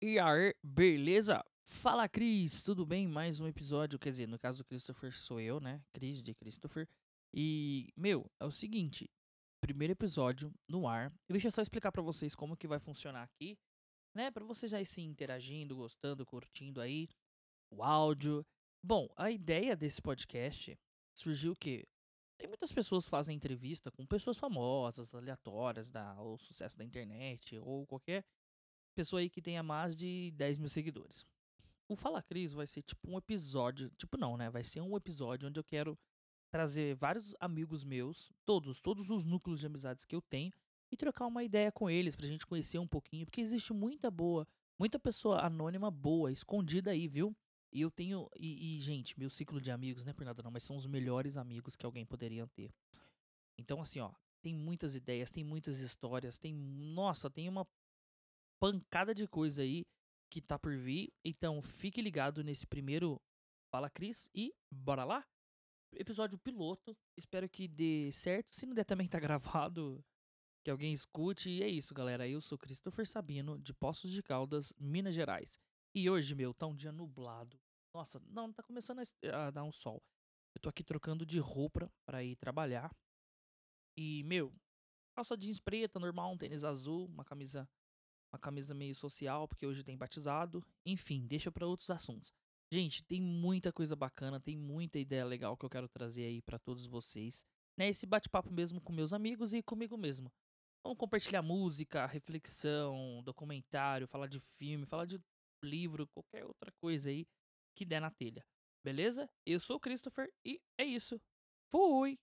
E aí, beleza? Fala, Cris, tudo bem? Mais um episódio, quer dizer, no caso do Christopher sou eu, né? Cris de Christopher. E, meu, é o seguinte, primeiro episódio no ar. E deixa eu só explicar pra vocês como que vai funcionar aqui, né? Pra vocês ir se interagindo, gostando, curtindo aí o áudio. Bom, a ideia desse podcast surgiu que tem muitas pessoas que fazem entrevista com pessoas famosas, aleatórias, da, ou sucesso da internet, ou qualquer pessoa aí que tenha mais de 10 mil seguidores. O Fala Cris vai ser tipo um episódio, tipo não, né? Vai ser um episódio onde eu quero trazer vários amigos meus, todos, todos os núcleos de amizades que eu tenho, e trocar uma ideia com eles pra gente conhecer um pouquinho, porque existe muita boa, muita pessoa anônima boa, escondida aí, viu? E eu tenho. E, e, gente, meu ciclo de amigos não é por nada não, mas são os melhores amigos que alguém poderia ter. Então, assim, ó, tem muitas ideias, tem muitas histórias, tem. Nossa, tem uma pancada de coisa aí que tá por vir. Então fique ligado nesse primeiro Fala Cris e bora lá? Episódio piloto. Espero que dê certo. Se não der também tá gravado. Que alguém escute. E é isso, galera. Eu sou Christopher Sabino, de Poços de Caldas, Minas Gerais. E hoje, meu, tá um dia nublado. Nossa, não, tá começando a, dar um sol. Eu tô aqui trocando de roupa para ir trabalhar. E, meu, calça jeans preta, normal, um tênis azul, uma camisa uma camisa meio social, porque hoje tem batizado. Enfim, deixa para outros assuntos. Gente, tem muita coisa bacana, tem muita ideia legal que eu quero trazer aí para todos vocês. Né, esse bate-papo mesmo com meus amigos e comigo mesmo. Vamos compartilhar música, reflexão, documentário, falar de filme, falar de livro, qualquer outra coisa aí que der na telha. Beleza? Eu sou o Christopher e é isso. Fui!